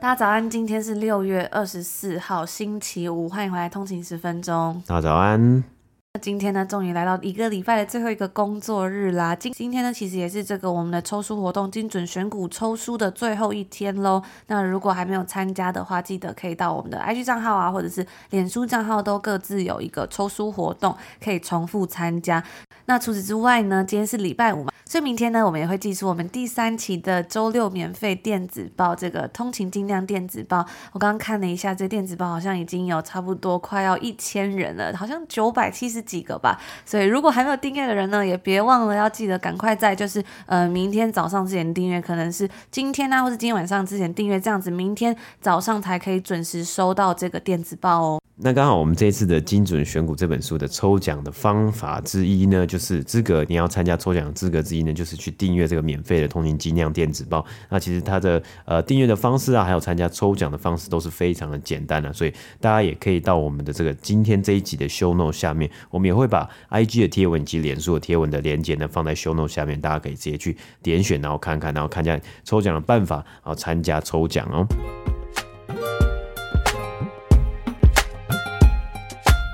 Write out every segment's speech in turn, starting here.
大家早安，今天是六月二十四号，星期五，欢迎回来通勤十分钟。大家早安。那今天呢，终于来到一个礼拜的最后一个工作日啦。今今天呢，其实也是这个我们的抽书活动精准选股抽书的最后一天喽。那如果还没有参加的话，记得可以到我们的 IG 账号啊，或者是脸书账号，都各自有一个抽书活动，可以重复参加。那除此之外呢，今天是礼拜五嘛，所以明天呢，我们也会寄出我们第三期的周六免费电子报，这个通勤精量电子报。我刚刚看了一下，这电子报好像已经有差不多快要一千人了，好像九百七十几个吧。所以如果还没有订阅的人呢，也别忘了要记得赶快在就是呃明天早上之前订阅，可能是今天啊，或是今天晚上之前订阅，这样子明天早上才可以准时收到这个电子报哦。那刚好我们这一次的精准选股这本书的抽奖的方法之一呢，就是资格你要参加抽奖的资格之一呢，就是去订阅这个免费的通勤精酿电子报。那其实它的呃订阅的方式啊，还有参加抽奖的方式都是非常的简单的，所以大家也可以到我们的这个今天这一集的 show note 下面，我们也会把 IG 的贴文以及脸书的贴文的链接呢放在 show note 下面，大家可以直接去点选，然后看看，然后看一下抽奖的办法，然后参加抽奖哦。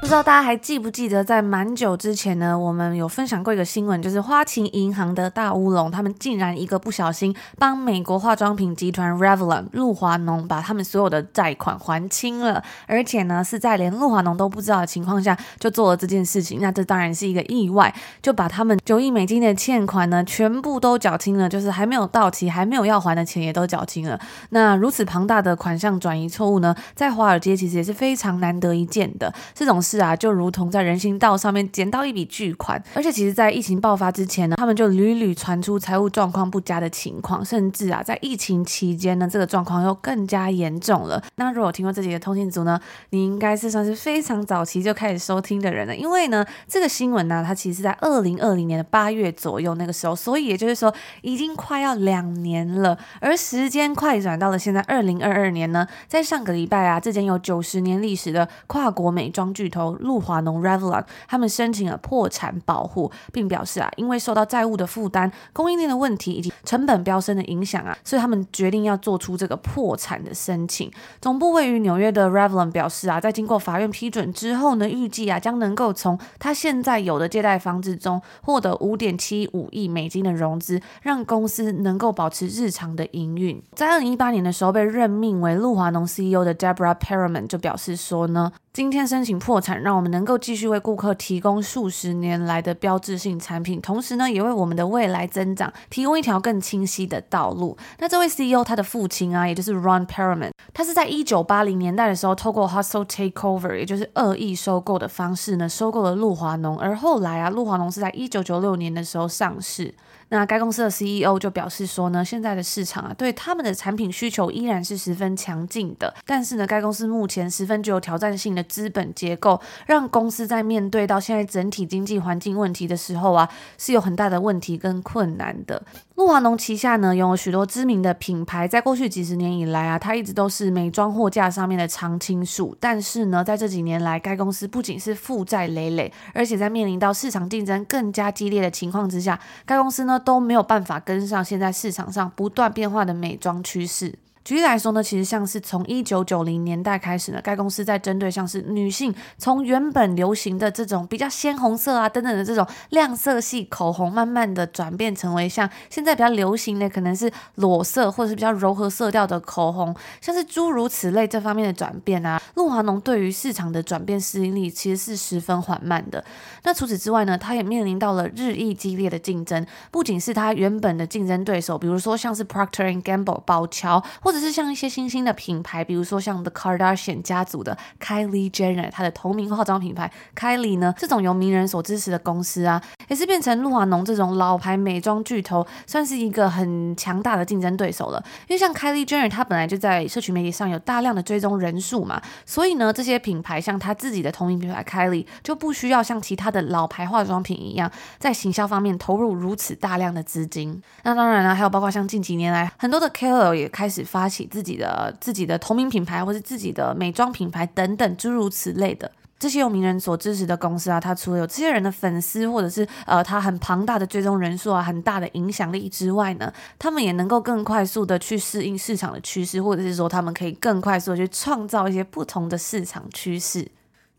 不知道大家还记不记得，在蛮久之前呢，我们有分享过一个新闻，就是花旗银行的大乌龙，他们竟然一个不小心帮美国化妆品集团 Revlon 露华浓把他们所有的债款还清了，而且呢是在连露华浓都不知道的情况下就做了这件事情，那这当然是一个意外，就把他们九亿美金的欠款呢全部都缴清了，就是还没有到期、还没有要还的钱也都缴清了。那如此庞大的款项转移错误呢，在华尔街其实也是非常难得一见的，这种事是啊，就如同在人行道上面捡到一笔巨款，而且其实，在疫情爆发之前呢，他们就屡屡传出财务状况不佳的情况，甚至啊，在疫情期间呢，这个状况又更加严重了。那如果听过这集的通信组呢，你应该是算是非常早期就开始收听的人了，因为呢，这个新闻呢、它其实在二零二零年的八月左右那个时候，所以也就是说，已经快要两年了。而时间快转到了现在二零二二年呢，在上个礼拜啊，这间有九十年历史的跨国美妆巨头露华浓 Revlon 他们申请了破产保护，并表示啊，因为受到债务的负担、供应链的问题以及成本飙升的影响啊，所以他们决定要做出这个破产的申请。总部位于纽约的 Revlon 表示啊，在经过法院批准之后呢，预计啊将能够从他现在有的借贷方之中获得五点七五亿美金的融资，让公司能够保持日常的营运。在二零一八年的时候，被任命为露华浓 CEO 的 Deborah Perelman 就表示说呢。今天申请破产，让我们能够继续为顾客提供数十年来的标志性产品，同时呢，也为我们的未来增长提供一条更清晰的道路。那这位 CEO 他的父亲啊，也就是 Ron Perelman，他是在一九八零年代的时候，透过 hustle takeover，也就是恶意收购的方式呢，收购了露华浓，而后来啊，露华浓是在一九九六年的时候上市。那该公司的 CEO 就表示说呢，现在的市场啊，对他们的产品需求依然是十分强劲的。但是呢，该公司目前十分具有挑战性的资本结构，让公司在面对到现在整体经济环境问题的时候啊，是有很大的问题跟困难的。露华浓旗下呢，拥有许多知名的品牌，在过去几十年以来啊，它一直都是美妆货架上面的常青树。但是呢，在这几年来，该公司不仅是负债累累，而且在面临到市场竞争更加激烈的情况之下，该公司呢，都没有办法跟上现在市场上不断变化的美妆趋势。举例来说呢，其实像是从一九九零年代开始呢，该公司在针对像是女性，从原本流行的这种比较鲜红色啊等等的这种亮色系口红，慢慢的转变成为像现在比较流行的可能是裸色或者是比较柔和色调的口红，像是诸如此类这方面的转变啊，露华浓对于市场的转变适应力其实是十分缓慢的。那除此之外呢，它也面临到了日益激烈的竞争，不仅是它原本的竞争对手，比如说像是 Procter and Gamble 宝乔或者是像一些新兴的品牌，比如说像 The Kardashian 家族的 Kylie Jenner，她的同名化妆品牌 Kylie 呢，这种由名人所支持的公司啊，也是变成露华浓这种老牌美妆巨头，算是一个很强大的竞争对手了。因为像 Kylie Jenner，她本来就在社群媒体上有大量的追踪人数嘛，所以呢，这些品牌像她自己的同名品牌 Kylie 就不需要像其他的老牌化妆品一样，在行销方面投入如此大量的资金。那当然了，还有包括像近几年来很多的 KOL 也开始发起自己的自己的同名品牌，或是自己的美妆品牌等等诸如此类的这些有名人所支持的公司啊，它除了有这些人的粉丝，或者是呃它很庞大的追踪人数啊，很大的影响力之外呢，他们也能够更快速的去适应市场的趋势，或者是说他们可以更快速的去创造一些不同的市场趋势。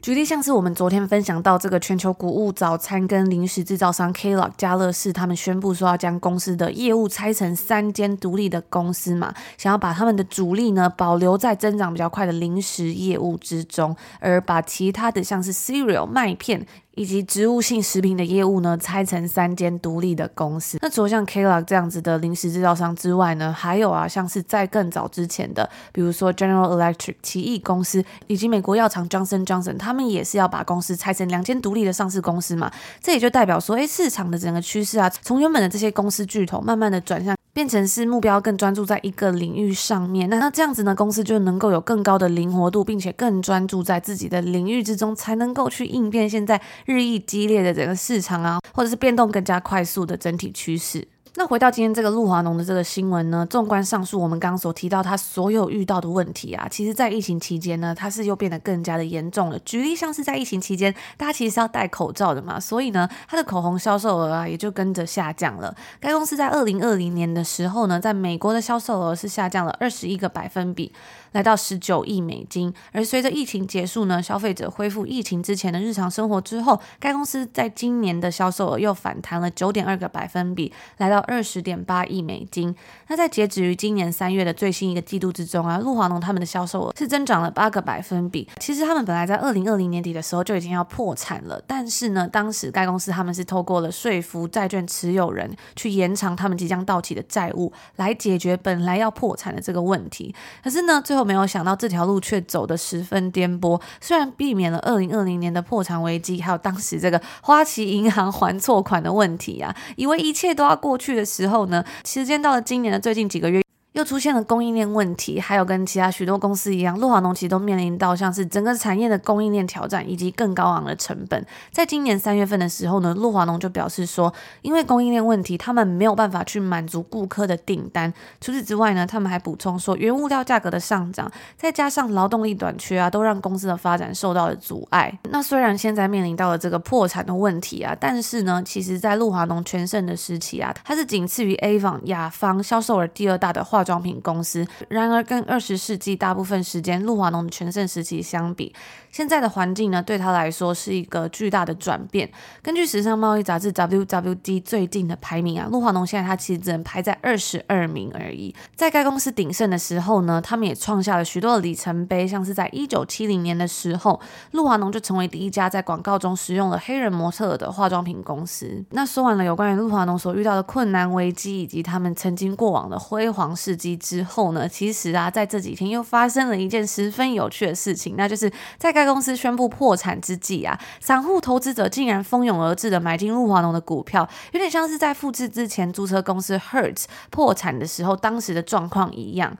举例像是我们昨天分享到这个全球谷物早餐跟零食制造商 Kellogg 家乐氏，他们宣布说要将公司的业务拆成三间独立的公司嘛，想要把他们的主力呢保留在增长比较快的零食业务之中，而把其他的像是 cereal 麦片。以及植物性食品的业务呢，拆成三间独立的公司。那除了像 Kellogg 这样子的零食制造商之外呢，还有啊，像是在更早之前的，比如说 General Electric 奇异公司，以及美国药厂 Johnson Johnson，他们也是要把公司拆成两间独立的上市公司嘛。这也就代表说，哎，市场的整个趋势啊，从原本的这些公司巨头，慢慢的转向。变成是目标更专注在一个领域上面，那那这样子呢，公司就能够有更高的灵活度，并且更专注在自己的领域之中，才能够去应变现在日益激烈的整个市场啊，或者是变动更加快速的整体趋势。那回到今天这个露华浓的这个新闻呢，纵观上述我们刚刚所提到他所有遇到的问题啊，其实在疫情期间呢，它是又变得更加的严重了。举例像是在疫情期间，大家其实是要戴口罩的嘛，所以呢，它的口红销售额啊也就跟着下降了。该公司在二零二零年的时候呢，在美国的销售额是下降了二十一个百分比。来到十九亿美金，而随着疫情结束呢，消费者恢复疫情之前的日常生活之后，该公司在今年的销售额又反弹了九点二个百分比，来到二十点八亿美金。那在截止于今年三月的最新一个季度之中啊，露华浓他们的销售额是增长了八个百分比。其实他们本来在二零二零年底的时候就已经要破产了，但是呢，当时该公司他们是透过了说服债券持有人去延长他们即将到期的债务，来解决本来要破产的这个问题。可是呢，最后。没有想到这条路却走得十分颠簸，虽然避免了二零二零年的破产危机，还有当时这个花旗银行还错款的问题啊，以为一切都要过去的时候呢，时间到了今年的最近几个月。又出现了供应链问题，还有跟其他许多公司一样，露华浓其实都面临到像是整个产业的供应链挑战，以及更高昂的成本。在今年三月份的时候呢，露华浓就表示说，因为供应链问题，他们没有办法去满足顾客的订单。除此之外呢，他们还补充说，原物料价格的上涨，再加上劳动力短缺啊，都让公司的发展受到了阻碍。那虽然现在面临到了这个破产的问题啊，但是呢，其实在露华浓全盛的时期啊，它是仅次于 Avon 雅芳销售额第二大的化妆品公司，然而跟二十世纪大部分时间露华浓的全盛时期相比，现在的环境呢，对他来说是一个巨大的转变。根据时尚贸易杂志 WWD 最近的排名啊，露华浓现在它其实只能排在二十二名而已。在该公司鼎盛的时候呢，他们也创下了许多的里程碑，像是在一九七零年的时候，露华浓就成为第一家在广告中使用了黑人模特的化妆品公司。那说完了有关于露华浓所遇到的困难危机，以及他们曾经过往的辉煌事迹之后呢，其实啊，在这几天又发生了一件十分有趣的事情，那就是在该公司宣布破产之际啊，散户投资者竟然蜂拥而至的买进露华浓的股票，有点像是在复制之前租车公司 Hertz 破产的时候当时的状况一样。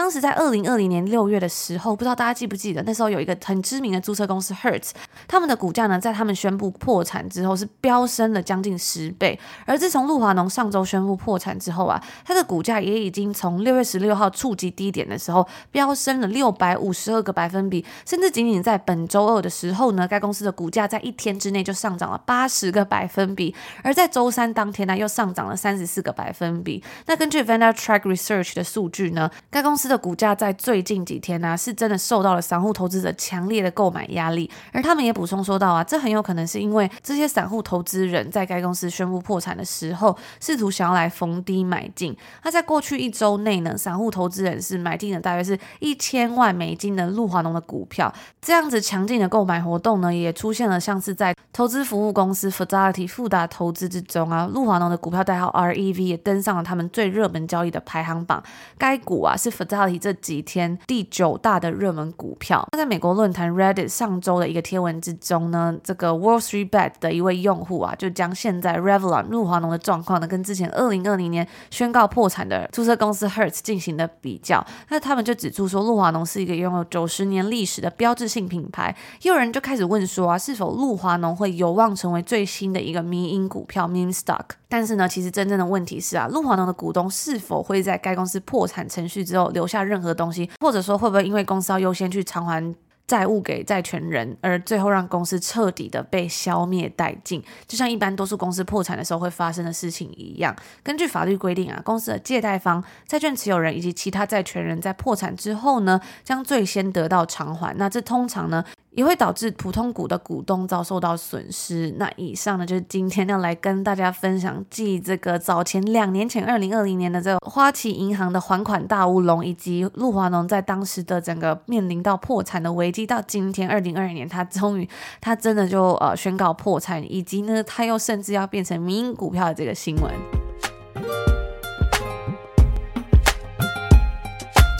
当时在二零二零年六月的时候，不知道大家记不记得，那时候有一个很知名的租车公司 Hertz，他们的股价呢，在他们宣布破产之后是飙升了将近十倍。而自从露华浓上周宣布破产之后啊，它的股价也已经从六月十六号触及低点的时候飙升了六百五十二个百分比，甚至仅仅在本周二的时候呢，该公司的股价在一天之内就上涨了八十个百分比，而在周三当天呢，又上涨了三十四个百分比。那根据 VanderTrack Research 的数据呢，该公司的股价在最近几天呢、是真的受到了散户投资者强烈的购买压力，而他们也补充说到啊，这很有可能是因为这些散户投资人在该公司宣布破产的时候，试图想要来逢低买进。那在过去一周内呢，散户投资人是买进了大约是一千万美金的露华浓的股票，这样子强劲的购买活动呢，也出现了像是在投资服务公司 Fidelity 富达投资之中啊，露华浓的股票代号 REV 也登上了他们最热门交易的排行榜。该股啊是 F 到底这几天第九大的热门股票。那在美国论坛 Reddit 上周的一个贴文之中呢，这个 Wall Street Bet 的一位用户啊，就将现在 Revlon 露华浓的状况呢，跟之前二零二零年宣告破产的注册公司 Hertz 进行了比较。那他们就指出说，露华浓是一个拥有九十年历史的标志性品牌。也有人就开始问说啊，是否露华浓会有望成为最新的一个迷因股票 Meme Stock？但是呢，其实真正的问题是啊，露华浓的股东是否会在该公司破产程序之后留下任何东西，或者说会不会因为公司要优先去偿还债务给债权人，而最后让公司彻底的被消灭殆尽，就像一般多数公司破产的时候会发生的事情一样。根据法律规定啊，公司的借贷方、债券持有人以及其他债权人在破产之后呢，将最先得到偿还。那这通常呢，也会导致普通股的股东遭受到损失。那以上呢，就是今天要来跟大家分享，继这个早前两年前二零二零年的这个花旗银行的还款大乌龙，以及露华浓在当时的整个面临到破产的危机，到今天二零二二年，他终于他真的就呃宣告破产，以及呢，他又甚至要变成民营股票的这个新闻。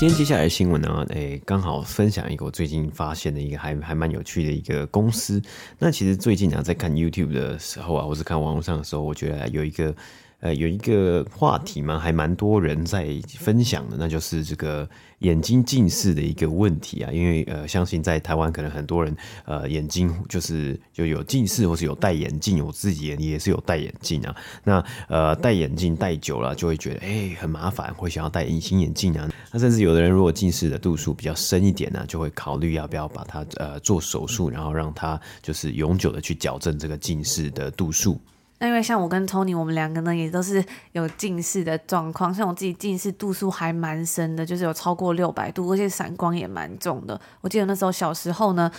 今天接下来的新闻呢，诶，刚好分享一个我最近发现的一个还还蛮有趣的一个公司。那其实最近呢，在看 YouTube 的时候啊，或是看网络上的时候，我觉得有一个。呃，有一个话题嘛，还蛮多人在分享的，那就是这个眼睛近视的一个问题啊。因为呃，相信在台湾可能很多人呃眼睛就是就有近视，或是有戴眼镜。我自己也也是有戴眼镜啊。那呃，戴眼镜戴久了就会觉得哎很麻烦，会想要戴隐形眼镜啊。那甚至有的人如果近视的度数比较深一点呢，就会考虑要不要把它呃做手术，然后让它就是永久的去矫正这个近视的度数。那因为像我跟 Tony，我们两个呢也都是有近视的状况。像我自己近视度数还蛮深的，就是有超过六百度，而且散光也蛮重的。我记得那时候小时候呢。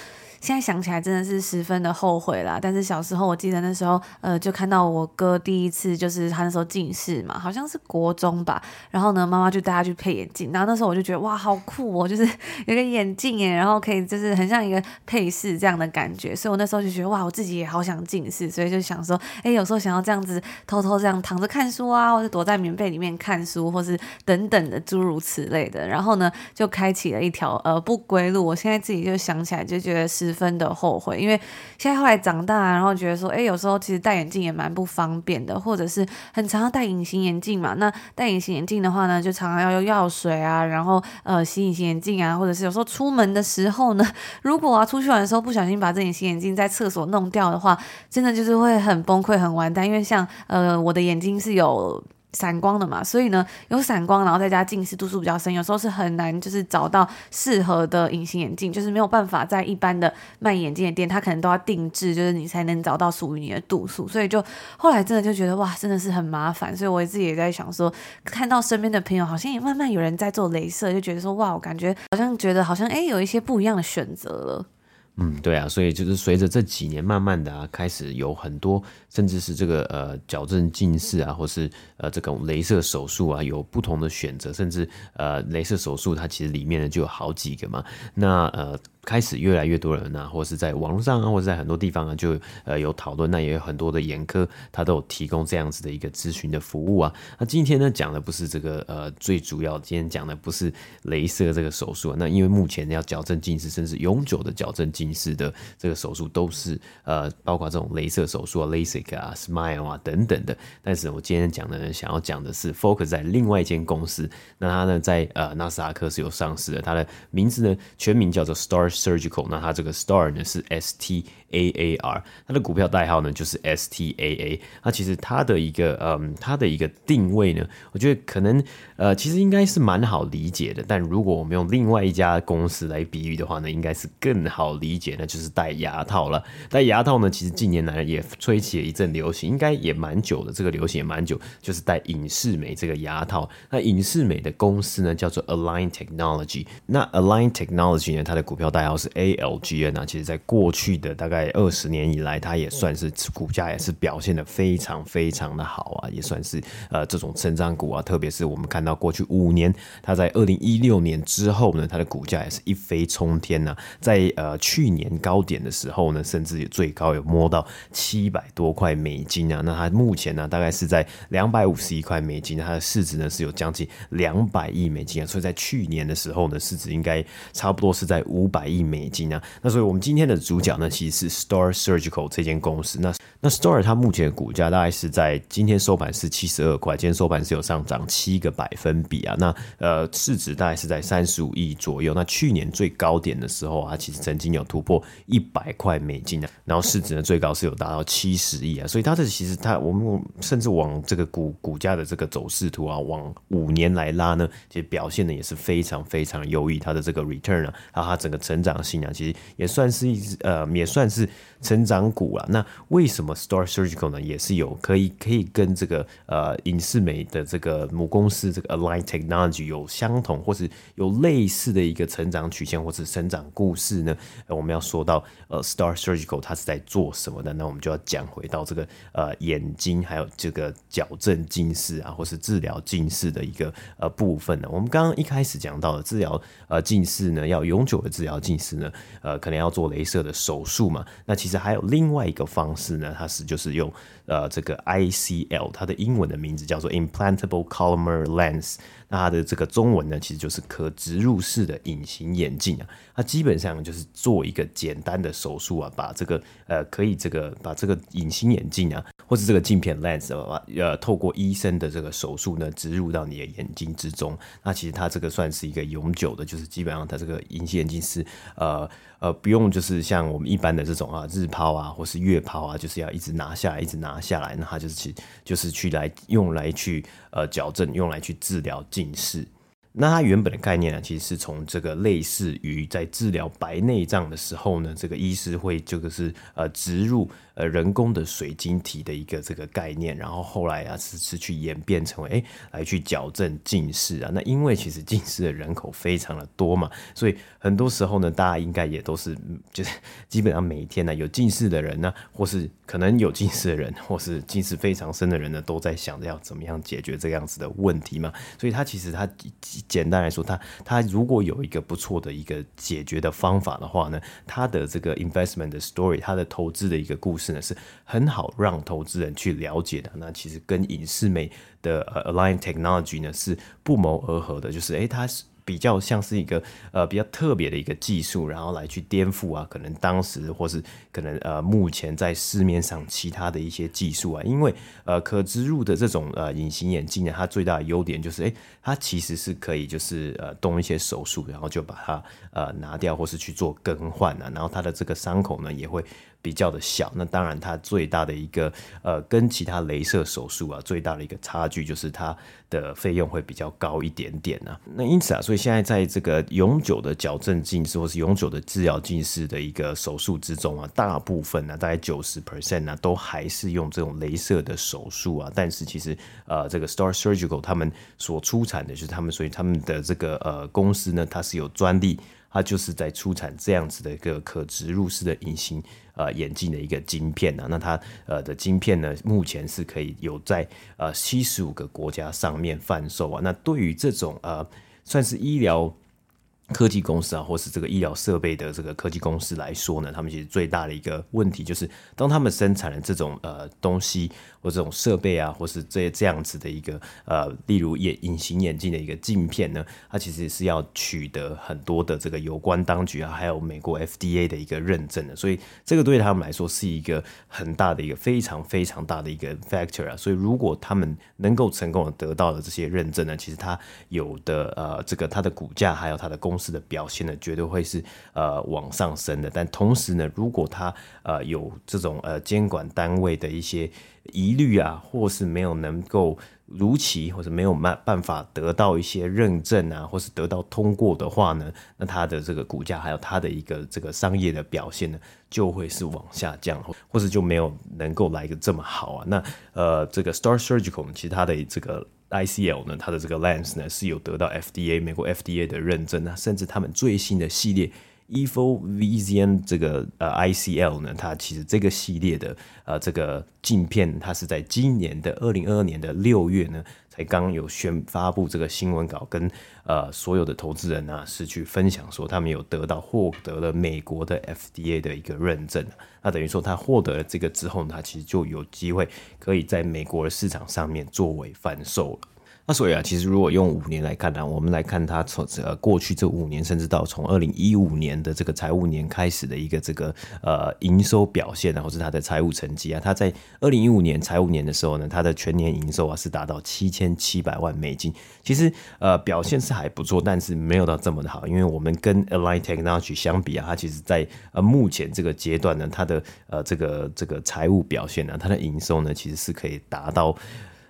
现在想起来真的是十分的后悔啦。但是小时候我记得那时候，呃，就看到我哥第一次就是他那时候近视嘛，好像是国中吧。然后呢，妈妈就带他去配眼镜。然后那时候我就觉得哇，好酷哦，就是有个眼镜耶，然后可以就是很像一个配饰这样的感觉。所以我那时候就觉得哇，我自己也好想近视，所以就想说，哎，有时候想要这样子偷偷这样躺着看书啊，或者躲在棉被里面看书，或是等等的诸如此类的。然后呢，就开启了一条呃不归路。我现在自己就想起来就觉得是。十分的后悔，因为现在后来长大，然后觉得说，哎，有时候其实戴眼镜也蛮不方便的，或者是很常要戴隐形眼镜嘛。那戴隐形眼镜的话呢，就常常要用药水啊，然后呃洗隐形眼镜啊，或者是有时候出门的时候呢，如果啊出去玩的时候不小心把这隐形眼镜在厕所弄掉的话，真的就是会很崩溃、很完蛋。因为像呃我的眼睛是有。散光的嘛，所以呢，有散光，然后再加近视度数比较深，有时候是很难就是找到适合的隐形眼镜，就是没有办法在一般的卖眼镜的店，它可能都要定制，就是你才能找到属于你的度数，所以就后来真的就觉得哇，真的是很麻烦，所以我自己也在想说，看到身边的朋友好像也慢慢有人在做镭射，就觉得说哇，我感觉好像觉得好像诶，有一些不一样的选择了。嗯，对啊，所以就是随着这几年慢慢的啊，开始有很多，甚至是这个呃矫正近视啊，或是呃这种镭射手术啊，有不同的选择，甚至呃镭射手术它其实里面呢就有好几个嘛，那呃。开始越来越多人啊，或是在网络上啊，或者在很多地方啊，就呃有讨论。那也有很多的眼科，他都有提供这样子的一个咨询的服务啊。那今天呢，讲的不是这个呃最主要，今天讲的不是镭射这个手术啊。那因为目前要矫正近视，甚至永久的矫正近视的这个手术，都是呃包括这种镭射手术啊、LASIK 啊、SMILE 啊等等的。但是我今天讲的呢，想要讲的是 focus 在另外一间公司。那它呢在呃纳斯达克是有上市的，它的名字呢全名叫做 Star。Surgical，那它这个 Star 呢是 S T A A R，它的股票代号呢就是 S T A A。那其实它的一个嗯，它的一个定位呢，我觉得可能呃，其实应该是蛮好理解的。但如果我们用另外一家公司来比喻的话呢，应该是更好理解，那就是戴牙套了。戴牙套呢，其实近年来也吹起了一阵流行，应该也蛮久的。这个流行也蛮久，就是戴隐适美这个牙套。那隐适美的公司呢叫做 Align Technology。那 Align Technology 呢，它的股票代代号是 ALGN 啊，其实在过去的大概二十年以来，它也算是股价也是表现的非常非常的好啊，也算是呃这种成长股啊，特别是我们看到过去五年，它在二零一六年之后呢，它的股价也是一飞冲天呐、在呃去年高点的时候呢，甚至也最高有摸到七百多块美金啊，那它目前呢大概是在两百五十一块美金，它的市值呢是有将近两百亿美金啊，所以在去年的时候呢，市值应该差不多是在五百亿美金啊。那所以我们今天的主角呢，其实是 Star Surgical 这间公司。那那 Star 它目前的股价大概是在今天收盘是七十二块，今天收盘是有上涨七个百分比啊。那呃市值大概是在三十五亿左右。那去年最高点的时候啊，其实曾经有突破一百块美金啊，然后市值呢最高是有达到七十亿啊。所以它的其实它我们甚至往这个股股价的这个走势图啊，往五年来拉呢，其实表现的也是非常非常优异。它的这个 return 啊，它整个成成长性啊，其实也算是一只呃也算是成长股啊。那为什么 Star Surgical 呢，也是有可以可以跟这个呃隐视美的这个母公司这个 Align Technology 有相同或是有类似的一个成长曲线或是成长故事呢？我们要说到呃 Star Surgical 它是在做什么的？那我们就要讲回到这个呃眼睛还有这个矫正近视啊，或是治疗近视的一个呃部分呢。我们刚刚一开始讲到的治疗呃近视呢，要永久的治疗近意思呢，呃可能要做镭射的手术嘛。那其实还有另外一个方式呢，它是就是用呃这个 ICL，它的英文的名字叫做 Implantable Collamer Lens。那它的这个中文呢，其实就是可植入式的隐形眼镜啊。它基本上就是做一个简单的手术啊，把这个呃可以这个把这个隐形眼镜啊，或是这个镜片 lens 啊，呃透过医生的这个手术呢，植入到你的眼睛之中。那其实它这个算是一个永久的，就是基本上它这个隐形眼镜是呃呃不用就是像我们一般的这种啊日抛啊或是月抛啊，就是要一直拿下来一直拿下来，那它就是去就是去来用来去呃矫正，用来去治疗近视。那它原本的概念呢，其实是从这个类似于在治疗白内障的时候呢，这个医师会这个是呃植入。呃，人工的水晶体的一个这个概念，然后后来啊是是去演变成为哎、来去矫正近视啊。那因为其实近视的人口非常的多嘛，所以很多时候呢，大家应该也都是 就是基本上每一天呢有近视的人呢，或是可能有近视的人，或是近视非常深的人呢，都在想着要怎么样解决这样子的问题嘛。所以它其实它简单来说，它它如果有一个不错的一个解决的方法的话呢，它的这个 investment 的 story，它的投资的一个故事。是呢，是很好让投资人去了解的。那其实跟影视美的呃 Align Technology 呢是不谋而合的，就是诶，它是。比较像是一个呃比较特别的一个技术，然后来去颠覆啊，可能当时或是可能呃目前在市面上其他的一些技术啊，因为呃可植入的这种呃隐形眼镜呢，它最大的优点就是诶，它其实是可以就是呃动一些手术，然后就把它呃拿掉或是去做更换啊，然后它的这个伤口呢也会比较的小。那当然它最大的一个呃跟其他雷射手术啊最大的一个差距就是它的费用会比较高一点点呢、啊。那因此啊，所以现在在这个永久的矫正近视或是永久的治疗近视的一个手术之中啊，大部分呢、啊，大概九十 percent 呢，都还是用这种雷射的手术啊。但是其实呃，这个 Star Surgical 他们所出产的就是他们，所以他们的这个呃公司呢，它是有专利。它就是在出产这样子的一个可植入式的隐形呃眼镜的一个晶片呢、啊，那它呃的晶片呢，目前是可以有在呃七十五个国家上面贩售啊。那对于这种呃算是医疗科技公司啊，或是这个医疗设备的这个科技公司来说呢，他们其实最大的一个问题就是，当他们生产的这种呃东西。或这种设备啊，或是这这样子的一个呃，例如眼隐形眼镜的一个镜片呢，它其实是要取得很多的这个有关当局啊，还有美国 FDA 的一个认证的，所以这个对他们来说是一个很大的一个非常非常大的一个 factor 啊。所以如果他们能够成功的得到了这些认证呢，其实它有的呃这个它的股价还有它的公的表现呢，绝对会是呃往上升的。但同时呢，如果它呃有这种呃监管单位的一些疑虑啊，或是没有能够如期，或者没有办办法得到一些认证啊，或是得到通过的话呢，那它的这个股价还有它的一个这个商业的表现呢，就会是往下降，或者就没有能够来个这么好啊。那呃，这个 Star Surgical 其实它的这个 ICL 呢，它的这个 lens 呢是有得到 FDA 美国 FDA 的认证啊，甚至他们最新的系列。EvoVision 这个呃 ICL 呢，它其实这个系列的呃这个镜片，它是在今年的二零二二年的六月呢，才刚有宣发布这个新闻稿，跟呃所有的投资人啊是去分享说，他们有得到获得了美国的 FDA 的一个认证。那等于说他获得了这个之后呢，他其实就有机会可以在美国的市场上面作为贩售了。那所以啊，其实如果用五年来看呢、啊，我们来看它从呃过去这五年，甚至到从二零一五年的这个财务年开始的一个这个呃营收表现啊，或是它的财务成绩啊，它在二零一五年财务年的时候呢，它的全年营收啊是达到七千七百万美金。其实呃表现是还不错，但是没有到这么的好，因为我们跟 Align Technology 相比啊，它其实在呃目前这个阶段呢，它的呃这个这个财务表现呢，它的营收呢其实是可以达到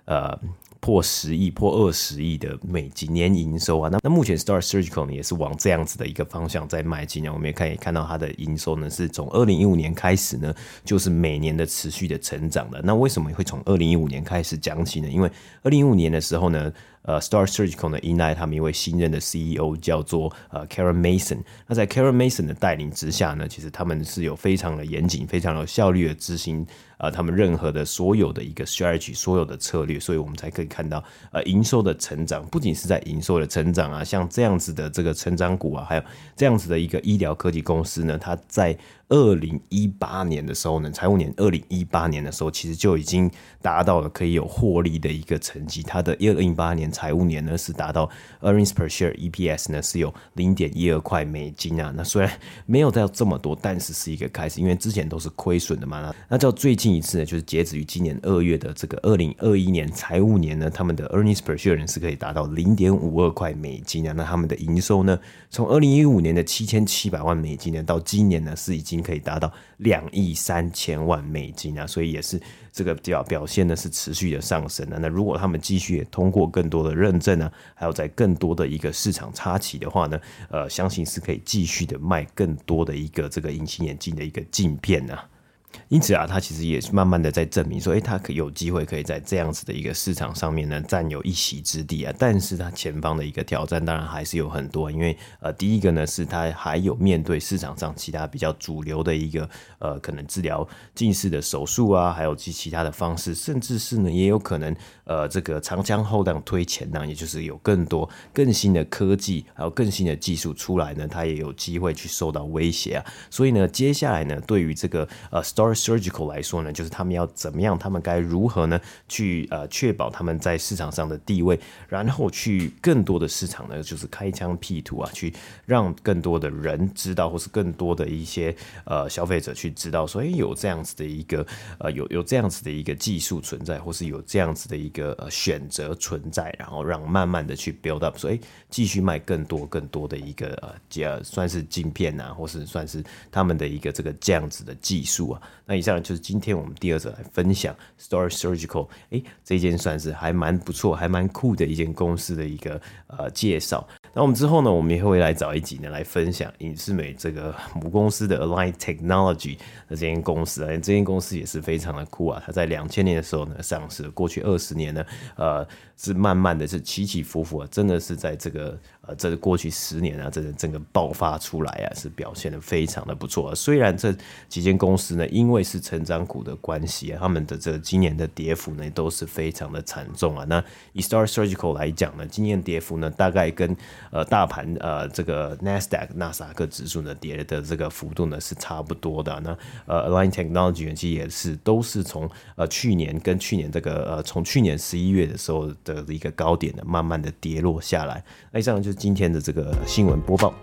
呃。破十亿、破二十亿的美金年营收啊，那那目前 Star Surgical 呢也是往这样子的一个方向在迈进啊。我们也可以看到它的营收呢是从二零一五年开始呢，就是每年的持续的成长的。那为什么会从二零一五年开始讲起呢？因为二零一五年的时候呢。呃，Star Surgical 呢，迎来他们一位新任的 CEO，叫做呃 Karen Mason。那在 Karen Mason 的带领之下呢，其实他们是有非常的严谨、非常有效率的执行呃他们任何的所有的一个 strategy、所有的策略，所以我们才可以看到呃营收的成长，不仅是在营收的成长啊，像这样子的这个成长股啊，还有这样子的一个医疗科技公司呢，它在二零一八年的时候呢，财务年二零一八年的时候，其实就已经达到了可以有获利的一个成绩。它的二零一八年财务年呢是达到 earnings per share EPS 呢是有零点一二块美金啊。那虽然没有到这么多，但是是一个开始，因为之前都是亏损的嘛。那那到最近一次呢，就是截止于今年二月的这个二零二一年财务年呢，他们的 earnings per share 呢是可以达到零点五二块美金啊。那他们的营收呢，从二零一五年的七千七百万美金呢，到今年呢是已经可以达到两亿三千万美金啊，所以也是这个表表现呢是持续的上升的。那如果他们继续通过更多的认证呢，还有在更多的一个市场插旗的话呢，呃，相信是可以继续的卖更多的一个这个隐形眼镜的一个镜片啊。因此啊，他其实也是慢慢的在证明说，诶，他可有机会可以在这样子的一个市场上面呢，占有一席之地啊。但是他前方的一个挑战当然还是有很多，因为呃，第一个呢是他还有面对市场上其他比较主流的一个呃，可能治疗近视的手术啊，还有其其他的方式，甚至是呢也有可能呃，这个长江后浪推前浪，也就是有更多更新的科技还有更新的技术出来呢，他也有机会去受到威胁啊。所以呢，接下来呢，对于这个呃，Star Surgical 来说呢，就是他们要怎么样，他们该如何呢？去呃确保他们在市场上的地位，然后去更多的市场呢，就是开疆辟土啊，去让更多的人知道，或是更多的一些呃消费者去知道说，诶，有这样子的一个呃有有这样子的一个技术存在，或是有这样子的一个呃选择存在，然后让慢慢的去 build up，所以继续卖更多更多的一个呃算是镜片啊，或是算是他们的一个这个这样子的技术啊。那以上就是今天我们第二者来分享 Star Surgical，哎，这间算是还蛮不错、还蛮酷的一间公司的一个呃介绍。那我们之后呢，我们也会来找一集呢来分享隐适美这个母公司的 Align Technology 的这间公司啊，这间公司也是非常的酷啊。它在两千年的时候呢上市，过去二十年呢，呃，是慢慢的是起起伏伏啊，真的是在这个。这过去十年啊，这整个爆发出来啊，是表现的非常的不错啊。虽然这几间公司呢，因为是成长股的关系啊，他们的这今年的跌幅呢，都是非常的惨重啊。那以 Star Surgical 来讲呢，今年跌幅呢，大概跟呃大盘呃这个 Nasdaq 纳斯达克指数呢跌的这个幅度呢是差不多的。那呃 Align Technology 其实也是都是从呃去年跟去年这个呃从去年十一月的时候的一个高点呢，慢慢的跌落下来。那这样就。今天的这个新闻播报。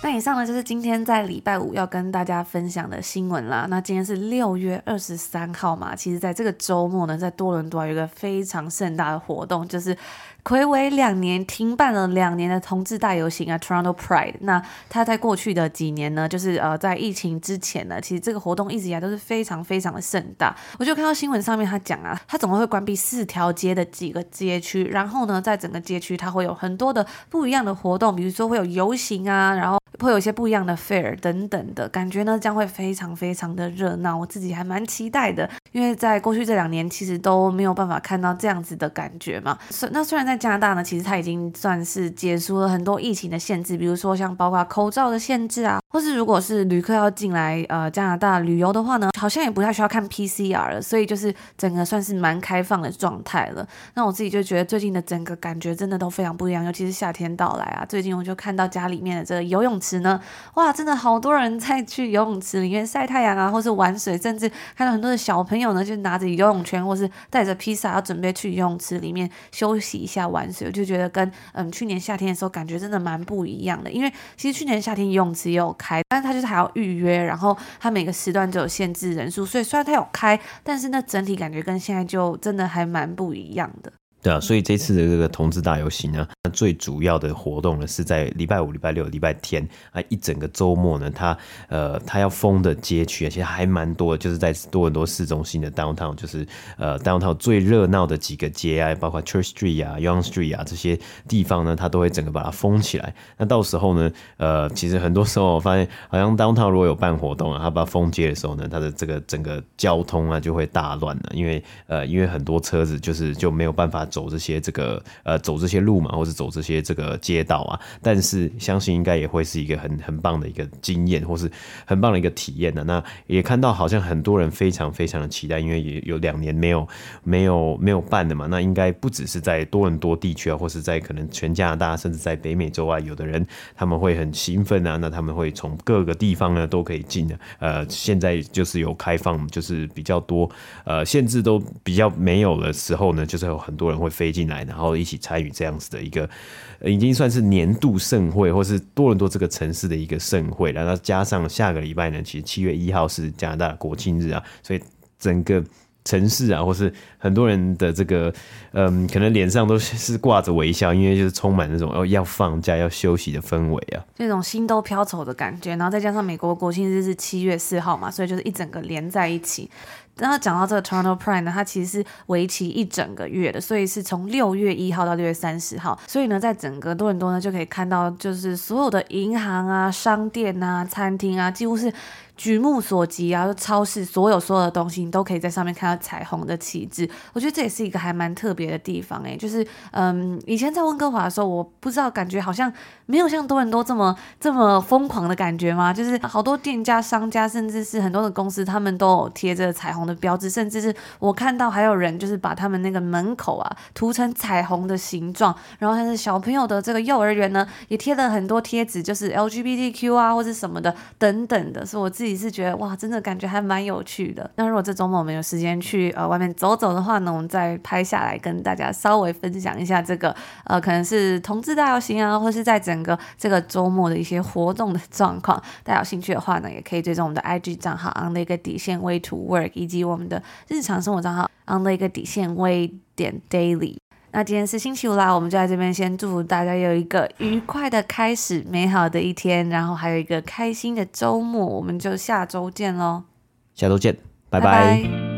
那以上呢，就是今天在礼拜五要跟大家分享的新闻啦。那今天是六月二十三号嘛，其实在这个周末呢，在多伦多有一个非常盛大的活动，就是。魁违两年停办了两年的同志大游行啊，Toronto Pride。那他在过去的几年呢，就是呃在疫情之前呢，其实这个活动一直以来都是非常非常的盛大。我就看到新闻上面他讲啊，他总共会关闭四条街的几个街区，然后呢，在整个街区他会有很多的不一样的活动，比如说会有游行啊，然后会有一些不一样的 fair 等等的感觉呢，将会非常非常的热闹。我自己还蛮期待的，因为在过去这两年其实都没有办法看到这样子的感觉嘛。那虽然在在加拿大呢，其实它已经算是解除了很多疫情的限制，比如说像包括口罩的限制啊，或是如果是旅客要进来呃加拿大旅游的话呢，好像也不太需要看 PCR 了，所以就是整个算是蛮开放的状态了。那我自己就觉得最近的整个感觉真的都非常不一样，尤其是夏天到来啊，最近我就看到家里面的这个游泳池呢，哇，真的好多人在去游泳池里面晒太阳啊，或是玩水，甚至看到很多的小朋友呢，就拿着游泳圈或是带着披萨，要准备去游泳池里面休息一下玩水。我就觉得跟嗯去年夏天的时候感觉真的蛮不一样的，因为其实去年夏天游泳池也有开，但是他就是还要预约，然后他每个时段就有限制人数，所以虽然他有开，但是那整体感觉跟现在就真的还蛮不一样的。对啊，所以这次的这个同志大游行呢，那最主要的活动呢是在礼拜五、礼拜六、礼拜天啊，一整个周末呢，它呃，它要封的街区啊，其实还蛮多的，就是在多伦多市中心的 downtown，就是呃 downtown 最热闹的几个街啊，包括 Church Street 啊、Yonge Street 啊这些地方呢，它都会整个把它封起来。那到时候呢，呃，其实很多时候我发现，好像 downtown 如果有办活动啊，它把它封街的时候呢，它的这个整个交通啊就会大乱了，因为呃，因为很多车子就是就没有办法。走这些这个呃走这些路嘛，或者走这些这个街道啊，但是相信应该也会是一个很很棒的一个经验，或是很棒的一个体验的。那也看到好像很多人非常非常的期待，因为也有两年没有没有没有办的嘛。那应该不只是在多伦多地区啊，或是在可能全加拿大，甚至在北美洲啊，有的人他们会很兴奋啊。那他们会从各个地方呢都可以进的。呃，现在就是有开放，就是比较多呃限制都比较没有的时候呢，就是有很多人。会飞进来，然后一起参与这样子的一个，已经算是年度盛会，或是多伦多这个城市的一个盛会。然后加上下个礼拜呢，其实七月一号是加拿大国庆日啊，所以整个城市啊，或是很多人的这个，嗯，可能脸上都是挂着微笑，因为就是充满那种哦要放假要休息的氛围啊，这种心都飘走的感觉。然后再加上美国国庆日是七月四号嘛，所以就是一整个连在一起。然后讲到这个 Toronto Pride 呢，它其实是为期一整个月的，所以是从六月一号到六月三十号。所以呢，在整个多伦多呢，就可以看到，就是所有的银行啊、商店啊、餐厅啊，几乎是。举目所及啊，就超市所有所有的东西，你都可以在上面看到彩虹的旗帜。我觉得这也是一个还蛮特别的地方诶，就是嗯，以前在温哥华的时候，我不知道感觉好像没有像多伦多这么这么疯狂的感觉吗？就是好多店家、商家，甚至是很多的公司，他们都贴着彩虹的标志，甚至是我看到还有人就是把他们那个门口啊涂成彩虹的形状。然后像是小朋友的这个幼儿园呢，也贴了很多贴纸，就是 LGBTQ 啊或者什么的等等的，是我。自己是觉得哇，真的感觉还蛮有趣的。那如果这周末我们有时间去呃外面走走的话呢，我们再拍下来跟大家稍微分享一下这个呃可能是同志大游行啊，或是在整个这个周末的一些活动的状况。大家有兴趣的话呢，也可以追踪我们的 IG 账号 on 的一个底线 way to work，以及我们的日常生活账号 on 的一个底线 way 点 daily。那今天是星期五啦，我们就在这边先祝福大家有一个愉快的开始，美好的一天，然后还有一个开心的周末，我们就下周见喽，下周见，拜拜。拜拜。